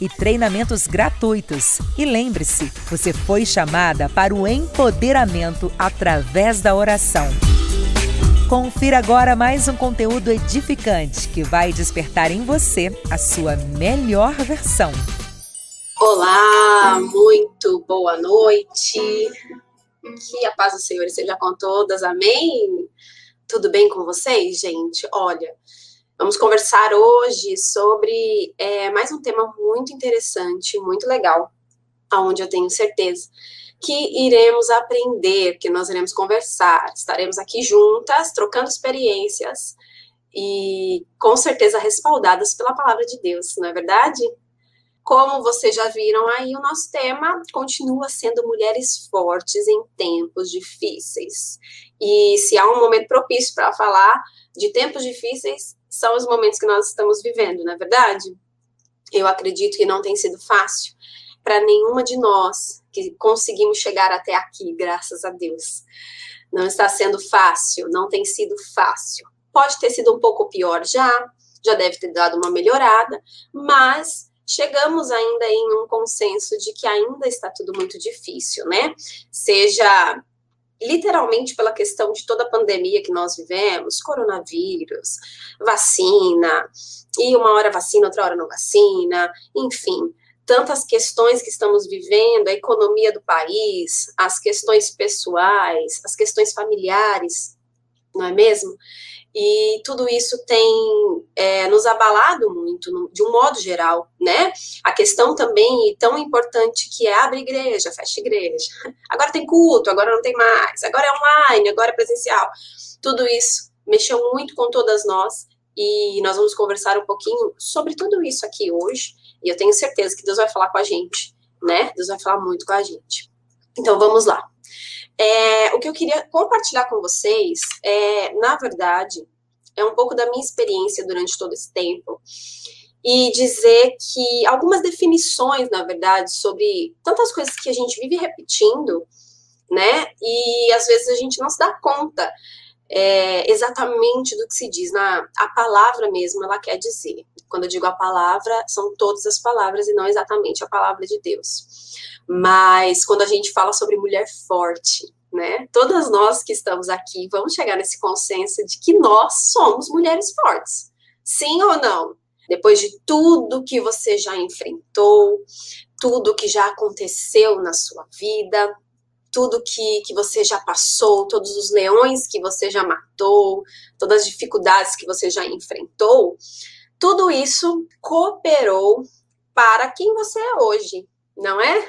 e treinamentos gratuitos. E lembre-se, você foi chamada para o empoderamento através da oração. Confira agora mais um conteúdo edificante que vai despertar em você a sua melhor versão. Olá, muito boa noite. Que a paz do Senhor seja com todas, amém? Tudo bem com vocês, gente? Olha, Vamos conversar hoje sobre é, mais um tema muito interessante, muito legal, aonde eu tenho certeza que iremos aprender, que nós iremos conversar, estaremos aqui juntas, trocando experiências e com certeza respaldadas pela palavra de Deus, não é verdade? Como vocês já viram aí, o nosso tema continua sendo mulheres fortes em tempos difíceis. E se há um momento propício para falar de tempos difíceis, são os momentos que nós estamos vivendo, não é verdade? Eu acredito que não tem sido fácil para nenhuma de nós que conseguimos chegar até aqui, graças a Deus. Não está sendo fácil, não tem sido fácil. Pode ter sido um pouco pior já, já deve ter dado uma melhorada, mas chegamos ainda em um consenso de que ainda está tudo muito difícil, né? Seja literalmente pela questão de toda a pandemia que nós vivemos, coronavírus, vacina, e uma hora vacina, outra hora não vacina, enfim, tantas questões que estamos vivendo, a economia do país, as questões pessoais, as questões familiares, não é mesmo? E tudo isso tem é, nos abalado muito, de um modo geral, né? A questão também tão importante que é abre igreja, fecha igreja. Agora tem culto, agora não tem mais, agora é online, agora é presencial. Tudo isso mexeu muito com todas nós e nós vamos conversar um pouquinho sobre tudo isso aqui hoje. E eu tenho certeza que Deus vai falar com a gente, né? Deus vai falar muito com a gente. Então vamos lá. É, o que eu queria compartilhar com vocês é, na verdade, é um pouco da minha experiência durante todo esse tempo e dizer que algumas definições, na verdade, sobre tantas coisas que a gente vive repetindo, né? E às vezes a gente não se dá conta é, exatamente do que se diz. Na, a palavra mesmo, ela quer dizer. Quando eu digo a palavra, são todas as palavras e não exatamente a palavra de Deus. Mas quando a gente fala sobre mulher forte, né? Todas nós que estamos aqui vamos chegar nesse consenso de que nós somos mulheres fortes. Sim ou não? Depois de tudo que você já enfrentou, tudo que já aconteceu na sua vida, tudo que, que você já passou, todos os leões que você já matou, todas as dificuldades que você já enfrentou, tudo isso cooperou para quem você é hoje, não é?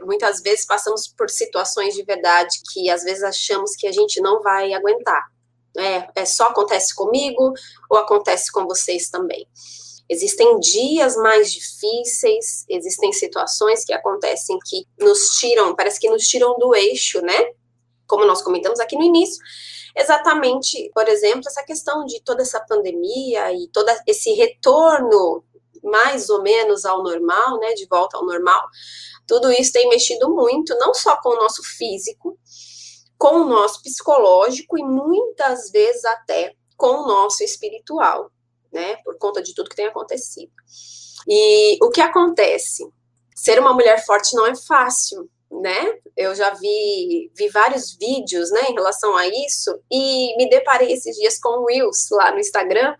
Muitas vezes passamos por situações de verdade que às vezes achamos que a gente não vai aguentar. É, é só acontece comigo ou acontece com vocês também. Existem dias mais difíceis, existem situações que acontecem que nos tiram, parece que nos tiram do eixo, né? Como nós comentamos aqui no início, exatamente, por exemplo, essa questão de toda essa pandemia e todo esse retorno mais ou menos ao normal, né, de volta ao normal, tudo isso tem mexido muito, não só com o nosso físico, com o nosso psicológico e muitas vezes até com o nosso espiritual, né, por conta de tudo que tem acontecido. E o que acontece? Ser uma mulher forte não é fácil, né? Eu já vi, vi vários vídeos, né, em relação a isso, e me deparei esses dias com Reels lá no Instagram,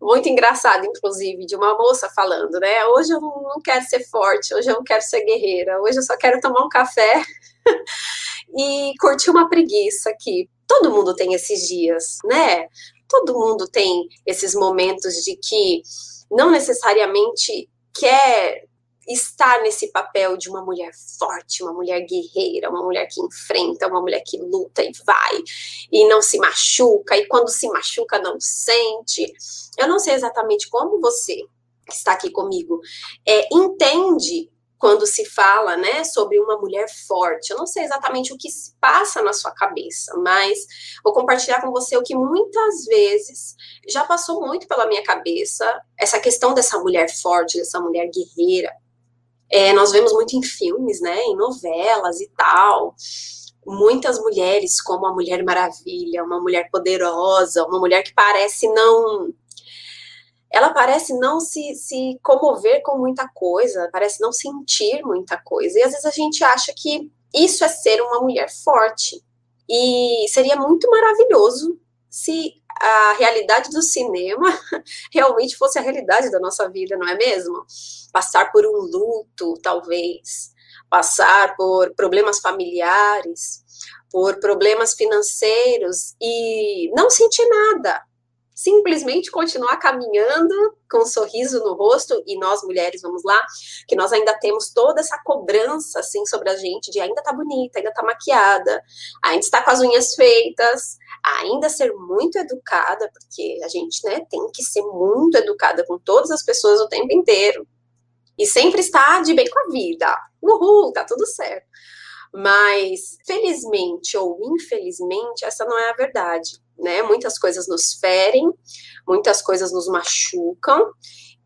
muito engraçado, inclusive, de uma moça falando, né? Hoje eu não quero ser forte, hoje eu não quero ser guerreira, hoje eu só quero tomar um café e curtir uma preguiça que todo mundo tem esses dias, né? Todo mundo tem esses momentos de que não necessariamente quer estar nesse papel de uma mulher forte, uma mulher guerreira, uma mulher que enfrenta, uma mulher que luta e vai e não se machuca, e quando se machuca não sente. Eu não sei exatamente como você que está aqui comigo é, entende quando se fala, né, sobre uma mulher forte. Eu não sei exatamente o que se passa na sua cabeça, mas vou compartilhar com você o que muitas vezes já passou muito pela minha cabeça, essa questão dessa mulher forte, dessa mulher guerreira. É, nós vemos muito em filmes, né, em novelas e tal, muitas mulheres como a Mulher Maravilha, uma mulher poderosa, uma mulher que parece não ela parece não se, se comover com muita coisa, parece não sentir muita coisa. E às vezes a gente acha que isso é ser uma mulher forte. E seria muito maravilhoso se a realidade do cinema realmente fosse a realidade da nossa vida, não é mesmo? Passar por um luto, talvez, passar por problemas familiares, por problemas financeiros e não sentir nada, simplesmente continuar caminhando com um sorriso no rosto, e nós mulheres, vamos lá, que nós ainda temos toda essa cobrança, assim, sobre a gente, de ainda tá bonita, ainda tá maquiada, ainda está com as unhas feitas, ainda ser muito educada, porque a gente, né, tem que ser muito educada com todas as pessoas o tempo inteiro, e sempre estar de bem com a vida, uhul, tá tudo certo. Mas, felizmente ou infelizmente, essa não é a verdade né? Muitas coisas nos ferem, muitas coisas nos machucam.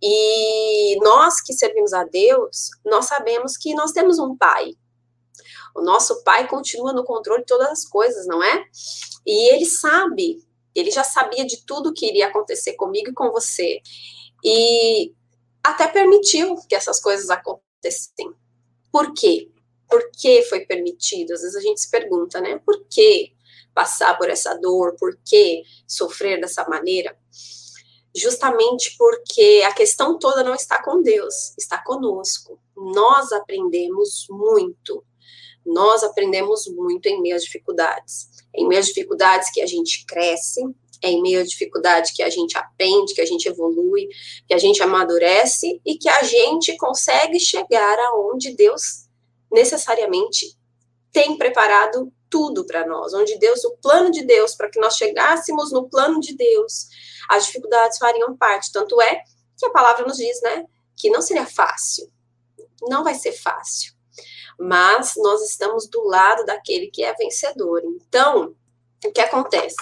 E nós que servimos a Deus, nós sabemos que nós temos um pai. O nosso pai continua no controle de todas as coisas, não é? E ele sabe, ele já sabia de tudo que iria acontecer comigo e com você. E até permitiu que essas coisas acontecessem. Por quê? Por que foi permitido? Às vezes a gente se pergunta, né? Por quê? passar por essa dor, por que sofrer dessa maneira? Justamente porque a questão toda não está com Deus, está conosco. Nós aprendemos muito. Nós aprendemos muito em meio às dificuldades. Em meio às dificuldades que a gente cresce, é em meio à dificuldade que a gente aprende, que a gente evolui, que a gente amadurece e que a gente consegue chegar aonde Deus necessariamente tem preparado tudo para nós, onde Deus, o plano de Deus, para que nós chegássemos no plano de Deus, as dificuldades fariam parte. Tanto é que a palavra nos diz, né, que não seria fácil. Não vai ser fácil. Mas nós estamos do lado daquele que é vencedor. Então, o que acontece?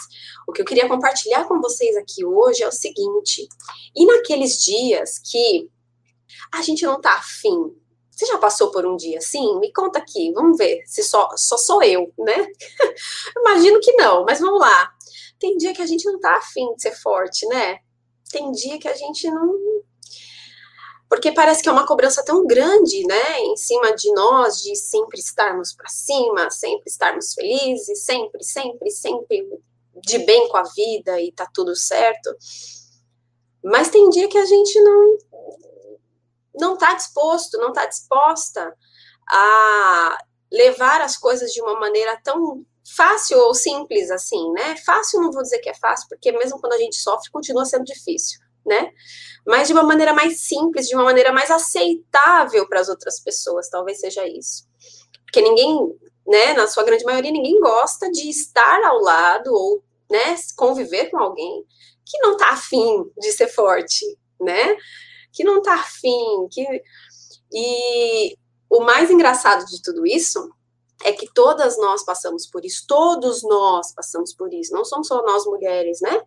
O que eu queria compartilhar com vocês aqui hoje é o seguinte: e naqueles dias que a gente não tá afim você já passou por um dia assim? Me conta aqui, vamos ver se só, só sou eu, né? Imagino que não, mas vamos lá. Tem dia que a gente não tá afim de ser forte, né? Tem dia que a gente não. Porque parece que é uma cobrança tão grande, né, em cima de nós, de sempre estarmos para cima, sempre estarmos felizes, sempre, sempre, sempre de bem com a vida e tá tudo certo. Mas tem dia que a gente não não está disposto, não está disposta a levar as coisas de uma maneira tão fácil ou simples assim, né? Fácil não vou dizer que é fácil, porque mesmo quando a gente sofre, continua sendo difícil, né? Mas de uma maneira mais simples, de uma maneira mais aceitável para as outras pessoas, talvez seja isso. Porque ninguém, né, na sua grande maioria, ninguém gosta de estar ao lado ou, né, conviver com alguém que não tá afim de ser forte, né? que não tá afim, que. E o mais engraçado de tudo isso é que todas nós passamos por isso, todos nós passamos por isso, não somos só nós mulheres, né?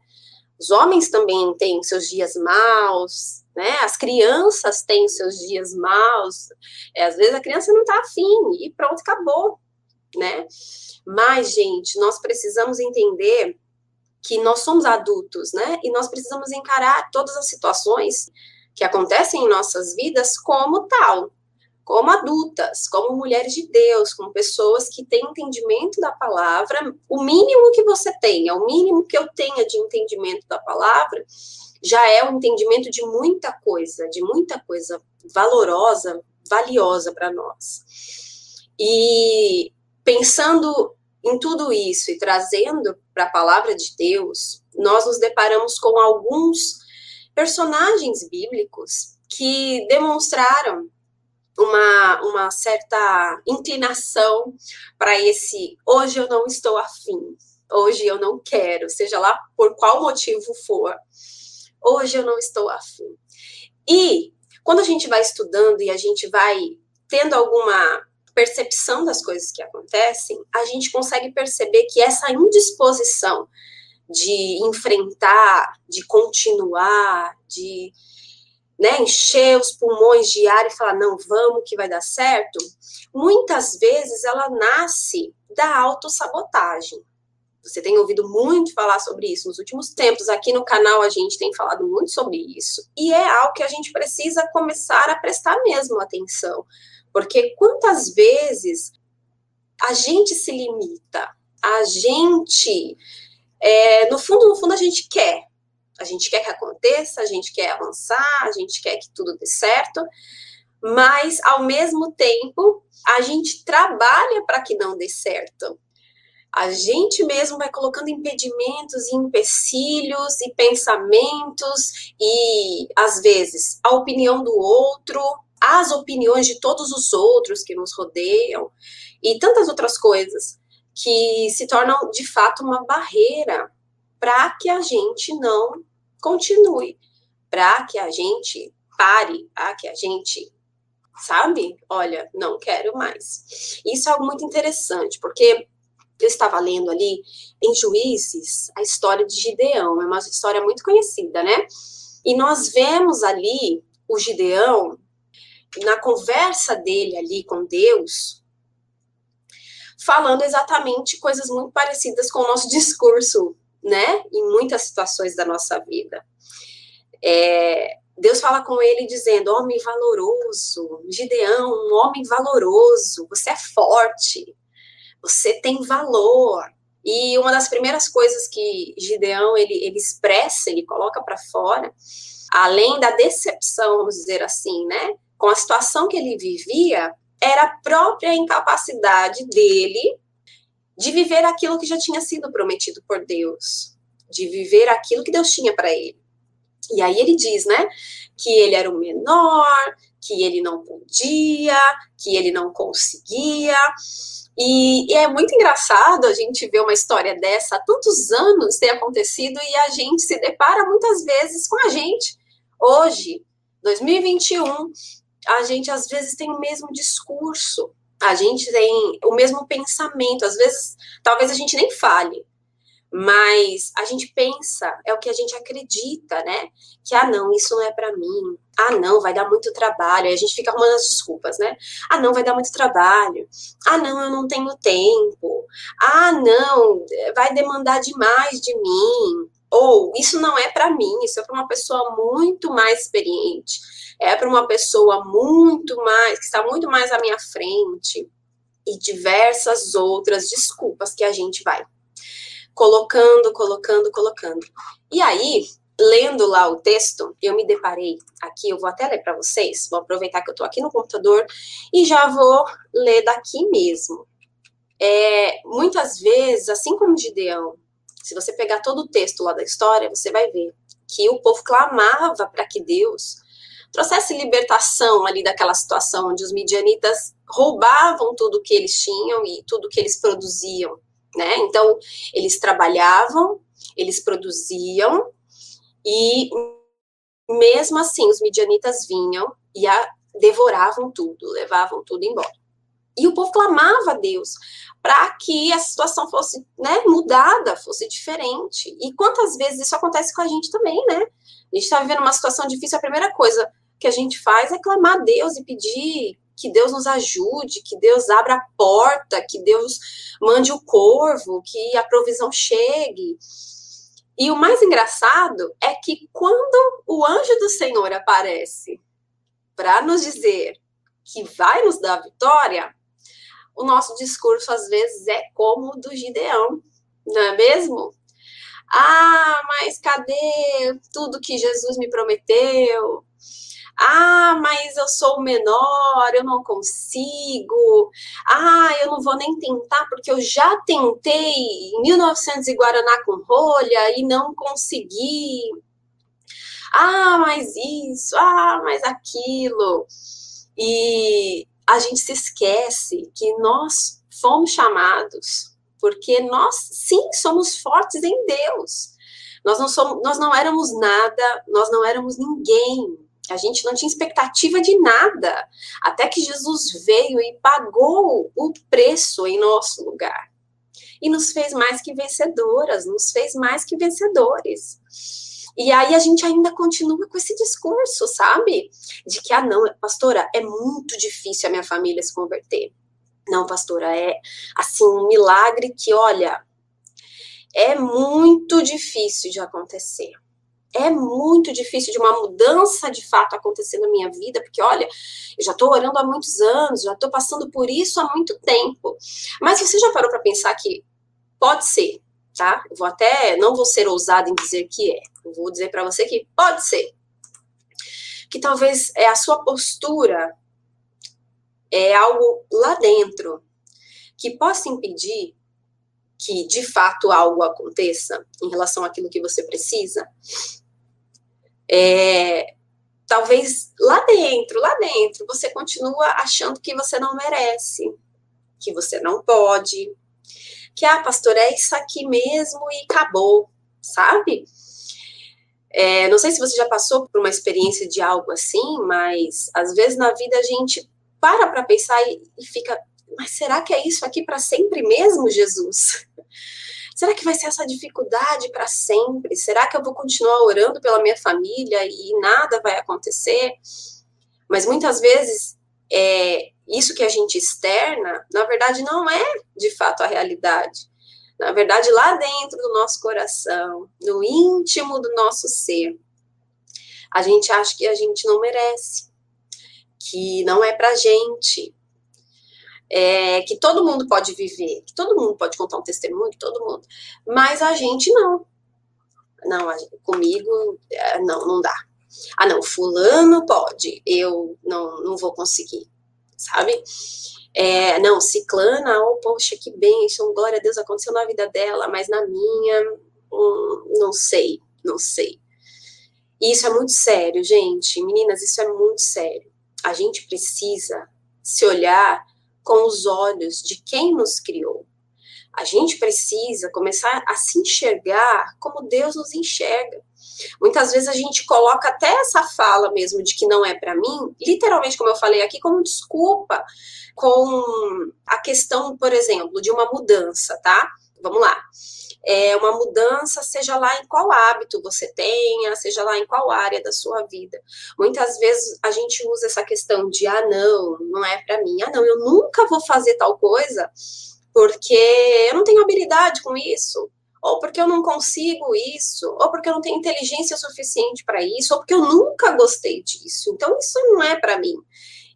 Os homens também têm seus dias maus, né? As crianças têm seus dias maus. É, às vezes a criança não tá afim e pronto, acabou, né? Mas, gente, nós precisamos entender que nós somos adultos, né? E nós precisamos encarar todas as situações que acontecem em nossas vidas como tal. Como adultas, como mulheres de Deus, como pessoas que têm entendimento da palavra, o mínimo que você tenha, o mínimo que eu tenha de entendimento da palavra, já é um entendimento de muita coisa, de muita coisa valorosa, valiosa para nós. E pensando em tudo isso e trazendo para a palavra de Deus, nós nos deparamos com alguns personagens bíblicos que demonstraram uma, uma certa inclinação para esse hoje eu não estou afim, hoje eu não quero, seja lá por qual motivo for, hoje eu não estou afim. E quando a gente vai estudando e a gente vai tendo alguma percepção das coisas que acontecem, a gente consegue perceber que essa indisposição de enfrentar, de continuar, de né, encher os pulmões de ar e falar, não, vamos que vai dar certo, muitas vezes ela nasce da autossabotagem. Você tem ouvido muito falar sobre isso nos últimos tempos. Aqui no canal a gente tem falado muito sobre isso. E é algo que a gente precisa começar a prestar mesmo atenção. Porque quantas vezes a gente se limita, a gente, é, no fundo, no fundo, a gente quer, a gente quer que aconteça, a gente quer avançar, a gente quer que tudo dê certo, mas ao mesmo tempo a gente trabalha para que não dê certo. A gente mesmo vai colocando impedimentos e empecilhos e pensamentos e às vezes a opinião do outro, as opiniões de todos os outros que nos rodeiam e tantas outras coisas que se tornam de fato uma barreira para que a gente não continue, para que a gente pare, para que a gente, sabe? Olha, não quero mais. Isso é algo muito interessante, porque eu estava lendo ali em Juízes a história de Gideão, é uma história muito conhecida, né? E nós vemos ali o Gideão, na conversa dele ali com Deus, falando exatamente coisas muito parecidas com o nosso discurso né? Em muitas situações da nossa vida. É, Deus fala com ele dizendo: homem valoroso, Gideão, um homem valoroso, você é forte, você tem valor. E uma das primeiras coisas que Gideão ele, ele expressa, ele coloca para fora, além da decepção, vamos dizer assim, né, com a situação que ele vivia, era a própria incapacidade dele de viver aquilo que já tinha sido prometido por Deus, de viver aquilo que Deus tinha para ele. E aí ele diz, né, que ele era o menor, que ele não podia, que ele não conseguia. E, e, é muito engraçado a gente ver uma história dessa há tantos anos ter acontecido e a gente se depara muitas vezes com a gente. Hoje, 2021, a gente às vezes tem o mesmo discurso, a gente tem o mesmo pensamento, às vezes, talvez a gente nem fale, mas a gente pensa, é o que a gente acredita, né? Que, ah, não, isso não é para mim. Ah, não, vai dar muito trabalho. Aí a gente fica arrumando as desculpas, né? Ah, não, vai dar muito trabalho. Ah, não, eu não tenho tempo. Ah, não, vai demandar demais de mim. Ou, isso não é para mim, isso é para uma pessoa muito mais experiente é para uma pessoa muito mais, que está muito mais à minha frente, e diversas outras desculpas que a gente vai colocando, colocando, colocando. E aí, lendo lá o texto, eu me deparei aqui, eu vou até ler para vocês, vou aproveitar que eu estou aqui no computador e já vou ler daqui mesmo. É, muitas vezes, assim como Gideão, se você pegar todo o texto lá da história, você vai ver que o povo clamava para que Deus trouxesse libertação ali daquela situação onde os midianitas roubavam tudo que eles tinham e tudo que eles produziam, né? Então, eles trabalhavam, eles produziam e mesmo assim os midianitas vinham e a, devoravam tudo, levavam tudo embora. E o povo clamava a Deus para que a situação fosse né, mudada, fosse diferente. E quantas vezes isso acontece com a gente também, né? A gente está vivendo uma situação difícil, a primeira coisa, que a gente faz é clamar a Deus e pedir que Deus nos ajude, que Deus abra a porta, que Deus mande o corvo, que a provisão chegue. E o mais engraçado é que quando o anjo do Senhor aparece para nos dizer que vai nos dar vitória, o nosso discurso às vezes é como o do Gideão, não é mesmo? Ah, mas cadê tudo que Jesus me prometeu? Ah, mas eu sou menor, eu não consigo. Ah, eu não vou nem tentar porque eu já tentei em 1900 e Guaraná com rolha e não consegui. Ah, mas isso, ah, mas aquilo. E a gente se esquece que nós fomos chamados porque nós sim somos fortes em Deus. Nós não somos, nós não éramos nada, nós não éramos ninguém. A gente não tinha expectativa de nada, até que Jesus veio e pagou o preço em nosso lugar. E nos fez mais que vencedoras, nos fez mais que vencedores. E aí a gente ainda continua com esse discurso, sabe? De que, ah, não, pastora, é muito difícil a minha família se converter. Não, pastora, é assim um milagre que, olha, é muito difícil de acontecer. É muito difícil de uma mudança de fato acontecer na minha vida, porque olha, eu já estou orando há muitos anos, já estou passando por isso há muito tempo. Mas você já parou para pensar que pode ser, tá? Eu vou até, não vou ser ousada em dizer que é. Eu vou dizer para você que pode ser. Que talvez é a sua postura é algo lá dentro que possa impedir que de fato algo aconteça em relação àquilo que você precisa. É, talvez lá dentro, lá dentro, você continua achando que você não merece, que você não pode, que, ah, pastor, é isso aqui mesmo e acabou, sabe? É, não sei se você já passou por uma experiência de algo assim, mas às vezes na vida a gente para para pensar e, e fica, mas será que é isso aqui para sempre mesmo, Jesus? Será que vai ser essa dificuldade para sempre? Será que eu vou continuar orando pela minha família e nada vai acontecer? Mas muitas vezes é, isso que a gente externa, na verdade, não é de fato a realidade. Na verdade, lá dentro do nosso coração, no íntimo do nosso ser, a gente acha que a gente não merece, que não é pra gente, é, que todo mundo pode viver, que todo mundo pode contar um testemunho, que todo mundo, mas a gente não. Não, comigo, é, não, não dá. Ah, não, fulano pode, eu não, não vou conseguir sabe? É, não, ciclana, oh, poxa, que bênção, glória a Deus, aconteceu na vida dela, mas na minha, hum, não sei, não sei. E isso é muito sério, gente. Meninas, isso é muito sério. A gente precisa se olhar com os olhos de quem nos criou. A gente precisa começar a se enxergar como Deus nos enxerga. Muitas vezes a gente coloca até essa fala mesmo de que não é para mim, literalmente, como eu falei aqui, como desculpa com a questão, por exemplo, de uma mudança, tá? Vamos lá. É uma mudança, seja lá em qual hábito você tenha, seja lá em qual área da sua vida. Muitas vezes a gente usa essa questão de ah, não, não é para mim. Ah, não, eu nunca vou fazer tal coisa porque eu não tenho habilidade com isso ou porque eu não consigo isso, ou porque eu não tenho inteligência suficiente para isso, ou porque eu nunca gostei disso. Então, isso não é para mim.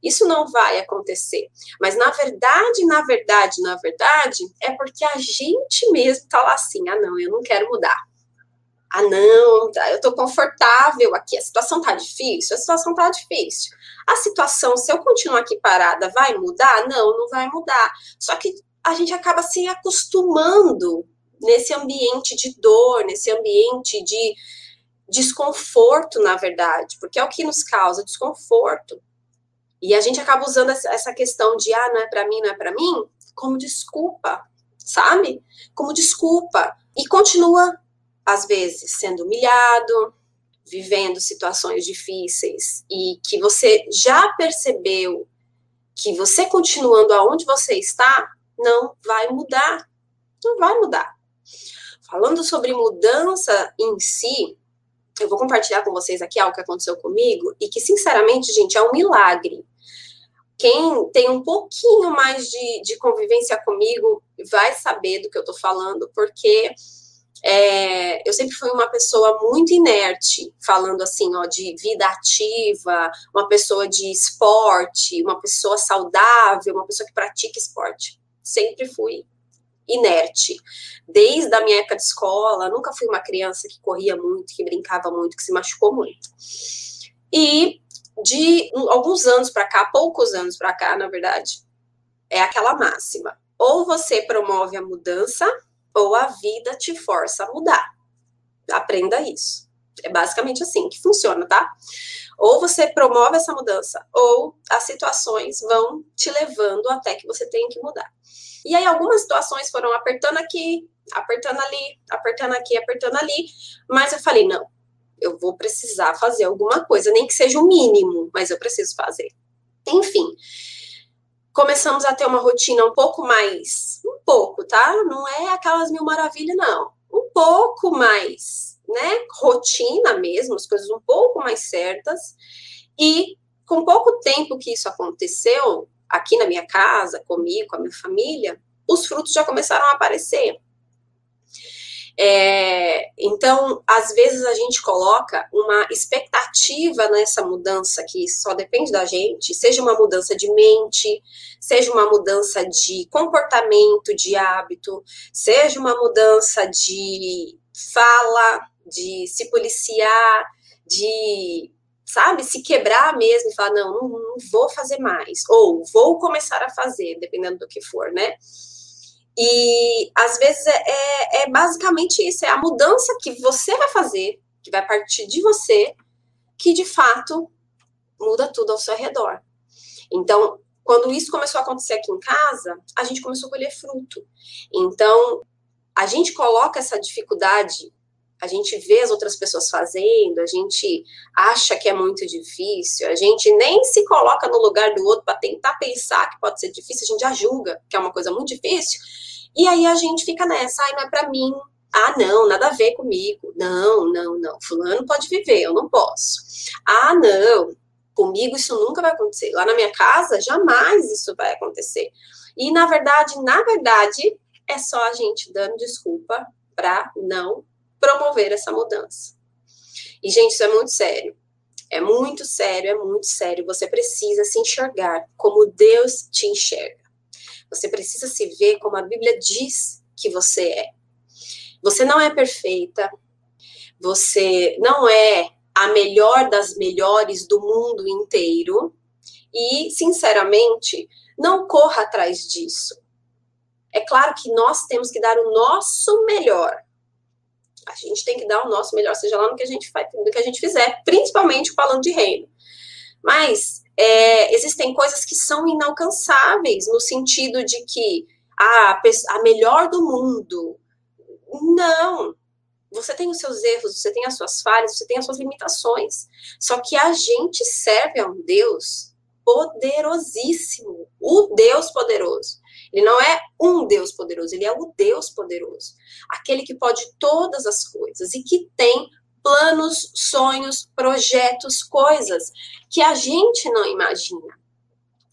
Isso não vai acontecer. Mas, na verdade, na verdade, na verdade, é porque a gente mesmo está lá assim: ah, não, eu não quero mudar. Ah, não, tá, eu estou confortável aqui. A situação tá difícil? A situação tá difícil. A situação, se eu continuar aqui parada, vai mudar? Não, não vai mudar. Só que a gente acaba se acostumando nesse ambiente de dor, nesse ambiente de desconforto, na verdade, porque é o que nos causa desconforto. E a gente acaba usando essa questão de ah, não é para mim, não é para mim, como desculpa, sabe? Como desculpa. E continua, às vezes, sendo humilhado, vivendo situações difíceis e que você já percebeu que você continuando aonde você está não vai mudar. Não vai mudar. Falando sobre mudança em si, eu vou compartilhar com vocês aqui algo que aconteceu comigo e que, sinceramente, gente, é um milagre. Quem tem um pouquinho mais de, de convivência comigo vai saber do que eu tô falando, porque é, eu sempre fui uma pessoa muito inerte, falando assim, ó, de vida ativa, uma pessoa de esporte, uma pessoa saudável, uma pessoa que pratica esporte. Sempre fui inerte. Desde a minha época de escola, nunca fui uma criança que corria muito, que brincava muito, que se machucou muito. E de alguns anos para cá, poucos anos para cá, na verdade, é aquela máxima. Ou você promove a mudança, ou a vida te força a mudar. Aprenda isso. É basicamente assim que funciona, tá? Ou você promove essa mudança, ou as situações vão te levando até que você tenha que mudar. E aí algumas situações foram apertando aqui, apertando ali, apertando aqui, apertando ali, mas eu falei, não, eu vou precisar fazer alguma coisa, nem que seja o mínimo, mas eu preciso fazer. Enfim, começamos a ter uma rotina um pouco mais, um pouco, tá? Não é aquelas mil maravilhas, não. Um pouco mais, né? Rotina mesmo, as coisas um pouco mais certas. E com pouco tempo que isso aconteceu, aqui na minha casa, comigo, com a minha família, os frutos já começaram a aparecer. É, então, às vezes a gente coloca uma expectativa nessa mudança que só depende da gente, seja uma mudança de mente, seja uma mudança de comportamento, de hábito, seja uma mudança de fala, de se policiar, de, sabe, se quebrar mesmo e falar, não, não, não vou fazer mais, ou vou começar a fazer, dependendo do que for, né? E às vezes é, é, é, basicamente isso, é a mudança que você vai fazer, que vai partir de você, que de fato muda tudo ao seu redor. Então, quando isso começou a acontecer aqui em casa, a gente começou a colher fruto. Então, a gente coloca essa dificuldade, a gente vê as outras pessoas fazendo, a gente acha que é muito difícil, a gente nem se coloca no lugar do outro para tentar pensar que pode ser difícil, a gente já julga que é uma coisa muito difícil e aí a gente fica nessa, ai, não é para mim. Ah, não, nada a ver comigo. Não, não, não. Fulano pode viver, eu não posso. Ah, não, comigo isso nunca vai acontecer. Lá na minha casa, jamais isso vai acontecer. E na verdade, na verdade, é só a gente dando desculpa para não promover essa mudança. E, gente, isso é muito sério. É muito sério, é muito sério. Você precisa se enxergar como Deus te enxerga. Você precisa se ver como a Bíblia diz que você é. Você não é perfeita, você não é a melhor das melhores do mundo inteiro e, sinceramente, não corra atrás disso. É claro que nós temos que dar o nosso melhor. A gente tem que dar o nosso melhor, seja lá no que a gente faz, no que a gente fizer, principalmente falando de reino. Mas é, existem coisas que são inalcançáveis, no sentido de que a, a melhor do mundo. Não. Você tem os seus erros, você tem as suas falhas, você tem as suas limitações. Só que a gente serve a um Deus poderosíssimo, o Deus poderoso. Ele não é um Deus poderoso, ele é o Deus poderoso. Aquele que pode todas as coisas e que tem planos, sonhos, projetos, coisas que a gente não imagina.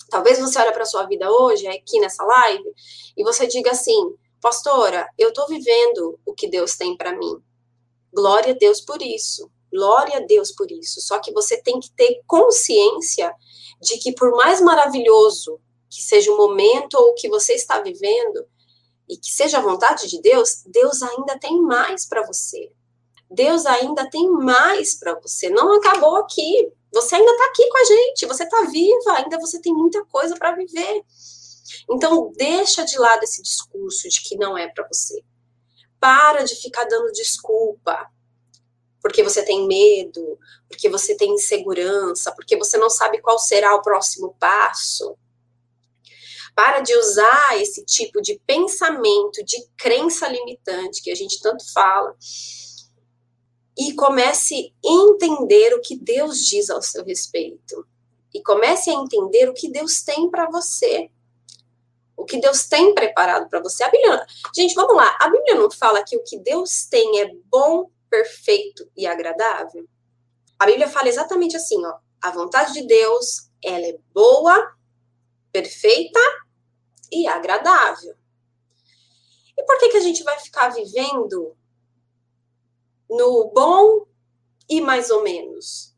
Talvez você olhe para a sua vida hoje, aqui nessa live, e você diga assim: Pastora, eu estou vivendo o que Deus tem para mim. Glória a Deus por isso. Glória a Deus por isso. Só que você tem que ter consciência de que, por mais maravilhoso que seja o momento ou o que você está vivendo, e que seja a vontade de Deus, Deus ainda tem mais para você. Deus ainda tem mais para você. Não acabou aqui. Você ainda está aqui com a gente. Você está viva. Ainda você tem muita coisa para viver. Então deixa de lado esse discurso de que não é para você. Para de ficar dando desculpa porque você tem medo, porque você tem insegurança, porque você não sabe qual será o próximo passo. Para de usar esse tipo de pensamento, de crença limitante que a gente tanto fala, e comece a entender o que Deus diz ao seu respeito. E comece a entender o que Deus tem para você. O que Deus tem preparado para você. A Bíblia, gente, vamos lá. A Bíblia não fala que o que Deus tem é bom, perfeito e agradável? A Bíblia fala exatamente assim, ó. A vontade de Deus, ela é boa, perfeita e agradável. E por que que a gente vai ficar vivendo no bom e mais ou menos?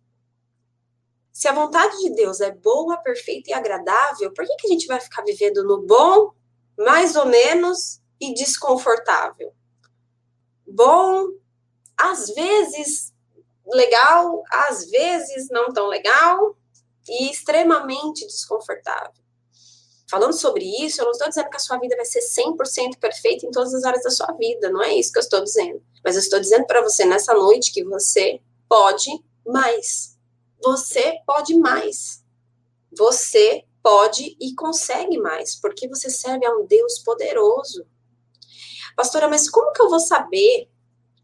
Se a vontade de Deus é boa, perfeita e agradável, por que, que a gente vai ficar vivendo no bom, mais ou menos e desconfortável? Bom, às vezes legal, às vezes não tão legal e extremamente desconfortável. Falando sobre isso, eu não estou dizendo que a sua vida vai ser 100% perfeita em todas as áreas da sua vida, não é isso que eu estou dizendo. Mas eu estou dizendo para você nessa noite que você pode mais. Você pode mais. Você pode e consegue mais, porque você serve a um Deus poderoso. Pastora, mas como que eu vou saber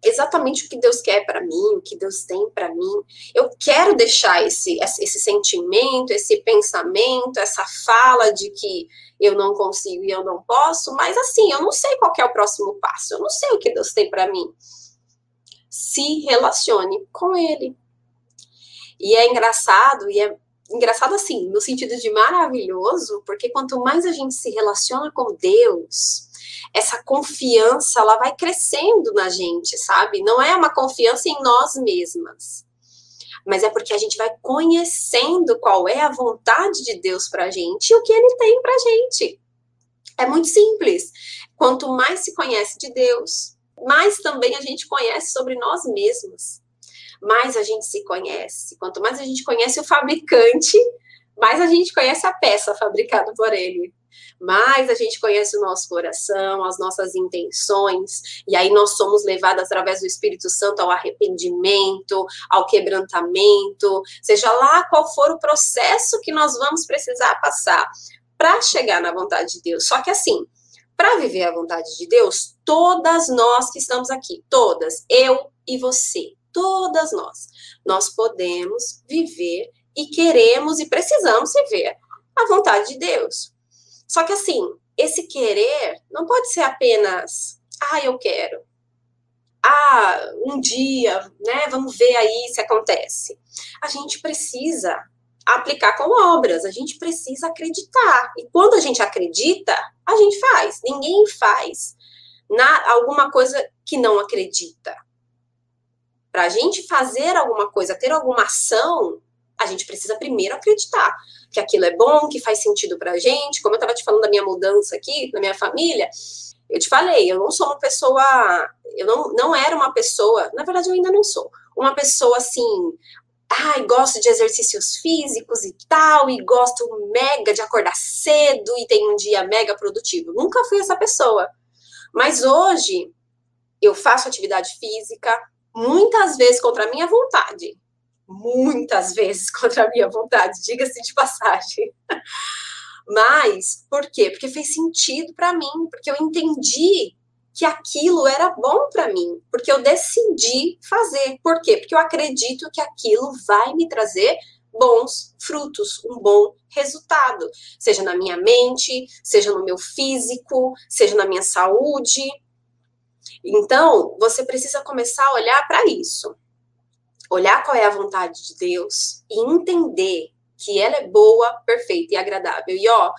exatamente o que Deus quer para mim, o que Deus tem para mim. Eu quero deixar esse, esse sentimento, esse pensamento, essa fala de que eu não consigo e eu não posso, mas assim, eu não sei qual é o próximo passo, eu não sei o que Deus tem para mim. Se relacione com Ele. E é engraçado, e é engraçado assim, no sentido de maravilhoso, porque quanto mais a gente se relaciona com Deus, essa confiança ela vai crescendo na gente, sabe? Não é uma confiança em nós mesmas, mas é porque a gente vai conhecendo qual é a vontade de Deus para a gente e o que Ele tem para a gente. É muito simples. Quanto mais se conhece de Deus, mais também a gente conhece sobre nós mesmos. Mais a gente se conhece. Quanto mais a gente conhece o fabricante, mais a gente conhece a peça fabricada por ele mais a gente conhece o nosso coração, as nossas intenções, e aí nós somos levados através do Espírito Santo ao arrependimento, ao quebrantamento, seja lá qual for o processo que nós vamos precisar passar para chegar na vontade de Deus. Só que assim, para viver a vontade de Deus, todas nós que estamos aqui, todas, eu e você, todas nós, nós podemos viver e queremos e precisamos viver a vontade de Deus. Só que assim, esse querer não pode ser apenas, ah, eu quero. Ah, um dia, né? Vamos ver aí se acontece. A gente precisa aplicar com obras, a gente precisa acreditar. E quando a gente acredita, a gente faz. Ninguém faz na alguma coisa que não acredita. Para a gente fazer alguma coisa, ter alguma ação, a gente precisa primeiro acreditar que aquilo é bom, que faz sentido pra gente. Como eu estava te falando da minha mudança aqui, na minha família, eu te falei, eu não sou uma pessoa, eu não, não era uma pessoa, na verdade eu ainda não sou, uma pessoa assim, ai, gosto de exercícios físicos e tal, e gosto mega de acordar cedo e tem um dia mega produtivo. Nunca fui essa pessoa. Mas hoje eu faço atividade física muitas vezes contra a minha vontade muitas vezes contra a minha vontade, diga-se de passagem. Mas, por quê? Porque fez sentido para mim, porque eu entendi que aquilo era bom para mim, porque eu decidi fazer. Por quê? Porque eu acredito que aquilo vai me trazer bons frutos, um bom resultado, seja na minha mente, seja no meu físico, seja na minha saúde. Então, você precisa começar a olhar para isso olhar qual é a vontade de Deus e entender que ela é boa, perfeita e agradável. E ó,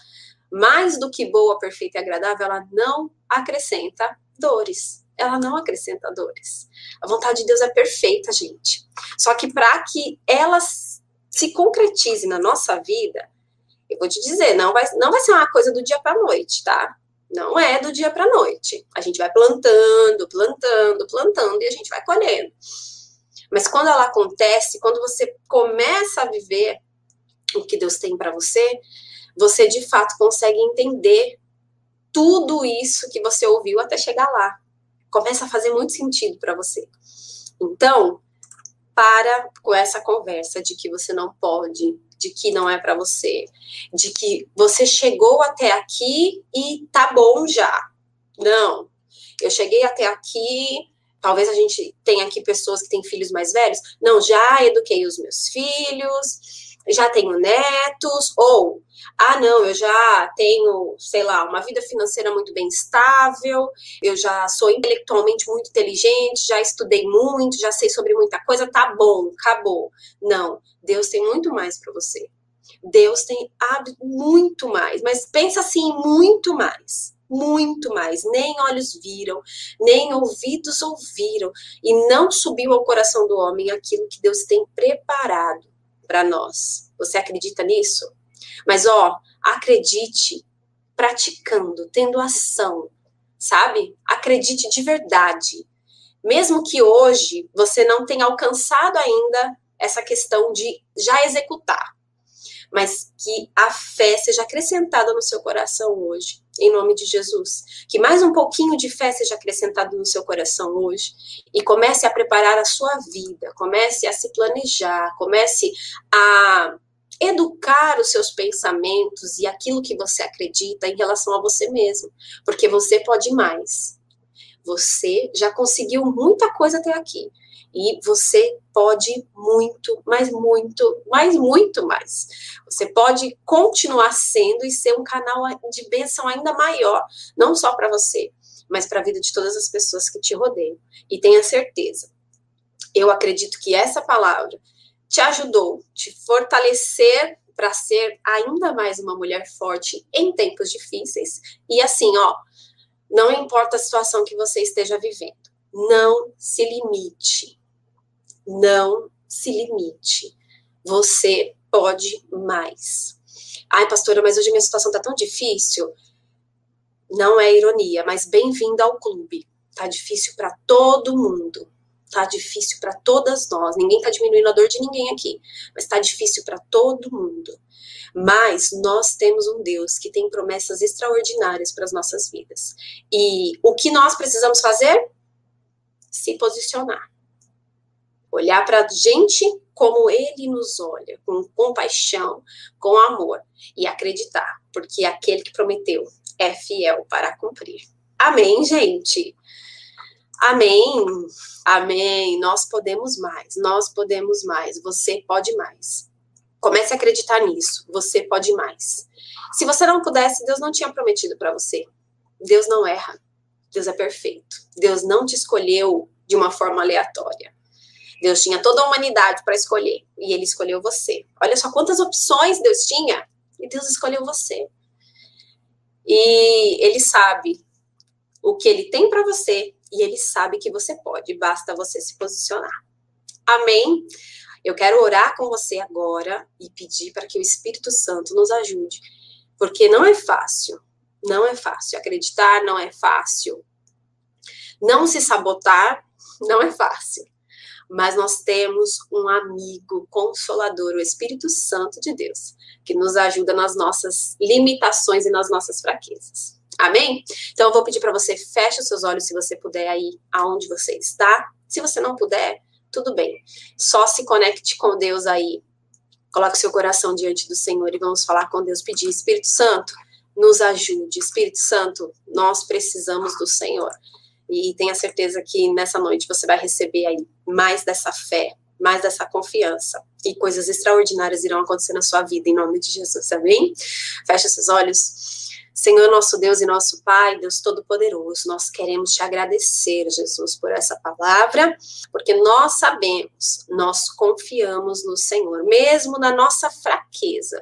mais do que boa, perfeita e agradável, ela não acrescenta dores. Ela não acrescenta dores. A vontade de Deus é perfeita, gente. Só que para que ela se concretize na nossa vida, eu vou te dizer, não vai, não vai ser uma coisa do dia para noite, tá? Não é do dia para noite. A gente vai plantando, plantando, plantando e a gente vai colhendo. Mas quando ela acontece, quando você começa a viver o que Deus tem para você, você de fato consegue entender tudo isso que você ouviu até chegar lá. Começa a fazer muito sentido para você. Então, para com essa conversa de que você não pode, de que não é para você, de que você chegou até aqui e tá bom já. Não. Eu cheguei até aqui, Talvez a gente tenha aqui pessoas que têm filhos mais velhos. Não, já eduquei os meus filhos, já tenho netos, ou, ah, não, eu já tenho, sei lá, uma vida financeira muito bem estável, eu já sou intelectualmente muito inteligente, já estudei muito, já sei sobre muita coisa, tá bom, acabou. Não, Deus tem muito mais para você. Deus tem muito mais, mas pensa assim, muito mais. Muito mais. Nem olhos viram, nem ouvidos ouviram, e não subiu ao coração do homem aquilo que Deus tem preparado para nós. Você acredita nisso? Mas ó, acredite praticando, tendo ação, sabe? Acredite de verdade. Mesmo que hoje você não tenha alcançado ainda essa questão de já executar, mas que a fé seja acrescentada no seu coração hoje, em nome de Jesus. Que mais um pouquinho de fé seja acrescentado no seu coração hoje e comece a preparar a sua vida, comece a se planejar, comece a educar os seus pensamentos e aquilo que você acredita em relação a você mesmo, porque você pode mais. Você já conseguiu muita coisa até aqui. E você pode muito, mas muito, mas muito mais. Você pode continuar sendo e ser um canal de bênção ainda maior, não só para você, mas para a vida de todas as pessoas que te rodeiam. E tenha certeza, eu acredito que essa palavra te ajudou, te fortalecer para ser ainda mais uma mulher forte em tempos difíceis. E assim, ó, não importa a situação que você esteja vivendo, não se limite não se limite. Você pode mais. Ai, pastora, mas hoje minha situação tá tão difícil. Não é ironia, mas bem-vinda ao clube. Tá difícil para todo mundo. Tá difícil para todas nós. Ninguém tá diminuindo a dor de ninguém aqui, mas tá difícil para todo mundo. Mas nós temos um Deus que tem promessas extraordinárias para as nossas vidas. E o que nós precisamos fazer? Se posicionar olhar para a gente como ele nos olha, com compaixão, com amor e acreditar, porque aquele que prometeu é fiel para cumprir. Amém, gente. Amém. Amém. Nós podemos mais. Nós podemos mais. Você pode mais. Comece a acreditar nisso. Você pode mais. Se você não pudesse, Deus não tinha prometido para você. Deus não erra. Deus é perfeito. Deus não te escolheu de uma forma aleatória. Deus tinha toda a humanidade para escolher e ele escolheu você. Olha só quantas opções Deus tinha e Deus escolheu você. E ele sabe o que ele tem para você e ele sabe que você pode, basta você se posicionar. Amém? Eu quero orar com você agora e pedir para que o Espírito Santo nos ajude, porque não é fácil, não é fácil acreditar, não é fácil. Não se sabotar, não é fácil mas nós temos um amigo consolador, o Espírito Santo de Deus, que nos ajuda nas nossas limitações e nas nossas fraquezas. Amém? Então eu vou pedir para você feche os seus olhos se você puder aí aonde você está. Se você não puder, tudo bem. Só se conecte com Deus aí. Coloque seu coração diante do Senhor e vamos falar com Deus, pedir Espírito Santo, nos ajude. Espírito Santo, nós precisamos do Senhor. E tenha certeza que nessa noite você vai receber aí mais dessa fé, mais dessa confiança. E coisas extraordinárias irão acontecer na sua vida, em nome de Jesus, amém? Feche seus olhos. Senhor, nosso Deus e nosso Pai, Deus Todo-Poderoso, nós queremos te agradecer, Jesus, por essa palavra, porque nós sabemos, nós confiamos no Senhor, mesmo na nossa fraqueza.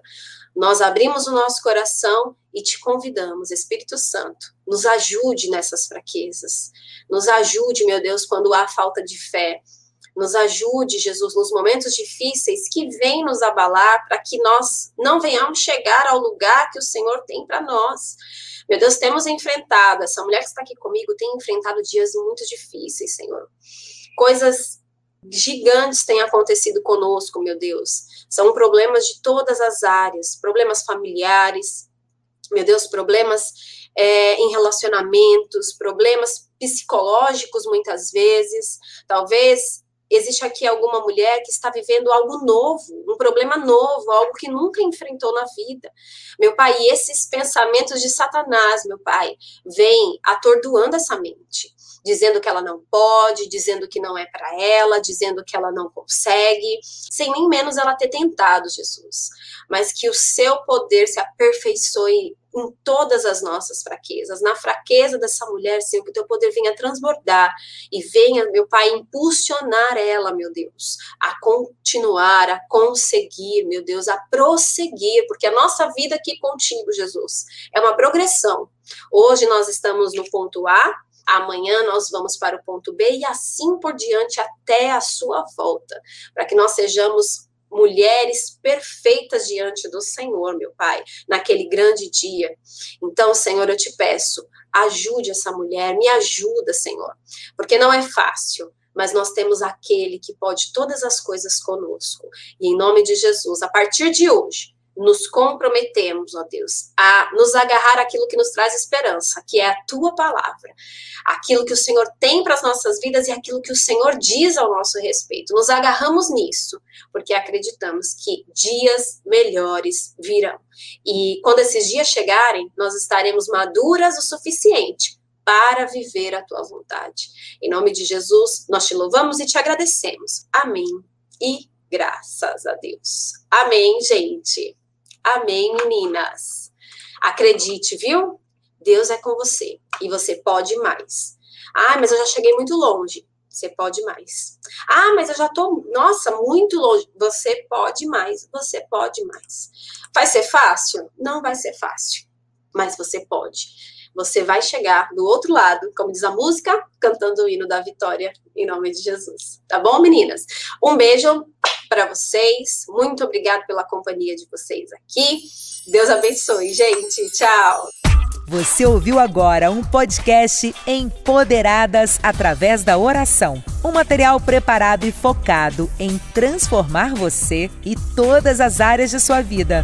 Nós abrimos o nosso coração e te convidamos, Espírito Santo, nos ajude nessas fraquezas. Nos ajude, meu Deus, quando há falta de fé. Nos ajude, Jesus, nos momentos difíceis que vêm nos abalar, para que nós não venhamos chegar ao lugar que o Senhor tem para nós. Meu Deus, temos enfrentado, essa mulher que está aqui comigo tem enfrentado dias muito difíceis, Senhor. Coisas gigantes têm acontecido conosco, meu Deus. São problemas de todas as áreas, problemas familiares, meu Deus, problemas é, em relacionamentos, problemas psicológicos muitas vezes. Talvez existe aqui alguma mulher que está vivendo algo novo, um problema novo, algo que nunca enfrentou na vida. Meu pai, esses pensamentos de Satanás, meu pai, vêm atordoando essa mente dizendo que ela não pode, dizendo que não é para ela, dizendo que ela não consegue, sem nem menos ela ter tentado, Jesus. Mas que o seu poder se aperfeiçoe em todas as nossas fraquezas. Na fraqueza dessa mulher, Senhor, que o teu poder venha transbordar e venha, meu Pai, impulsionar ela, meu Deus, a continuar, a conseguir, meu Deus, a prosseguir, porque a nossa vida aqui contigo, Jesus, é uma progressão. Hoje nós estamos no ponto A, amanhã nós vamos para o ponto B e assim por diante até a sua volta, para que nós sejamos mulheres perfeitas diante do Senhor, meu Pai, naquele grande dia. Então, Senhor, eu te peço, ajude essa mulher, me ajuda, Senhor, porque não é fácil. Mas nós temos aquele que pode todas as coisas conosco. E em nome de Jesus, a partir de hoje, nos comprometemos, ó Deus, a nos agarrar aquilo que nos traz esperança, que é a tua palavra, aquilo que o Senhor tem para as nossas vidas e aquilo que o Senhor diz ao nosso respeito. Nos agarramos nisso, porque acreditamos que dias melhores virão. E quando esses dias chegarem, nós estaremos maduras o suficiente para viver a tua vontade. Em nome de Jesus, nós te louvamos e te agradecemos. Amém. E graças a Deus. Amém, gente. Amém, meninas. Acredite, viu? Deus é com você e você pode mais. Ah, mas eu já cheguei muito longe. Você pode mais. Ah, mas eu já tô, nossa, muito longe. Você pode mais. Você pode mais. Vai ser fácil? Não vai ser fácil, mas você pode. Você vai chegar do outro lado, como diz a música, cantando o hino da vitória em nome de Jesus. Tá bom, meninas? Um beijo para vocês. Muito obrigada pela companhia de vocês aqui. Deus abençoe, gente. Tchau. Você ouviu agora um podcast Empoderadas através da oração. Um material preparado e focado em transformar você e todas as áreas de sua vida.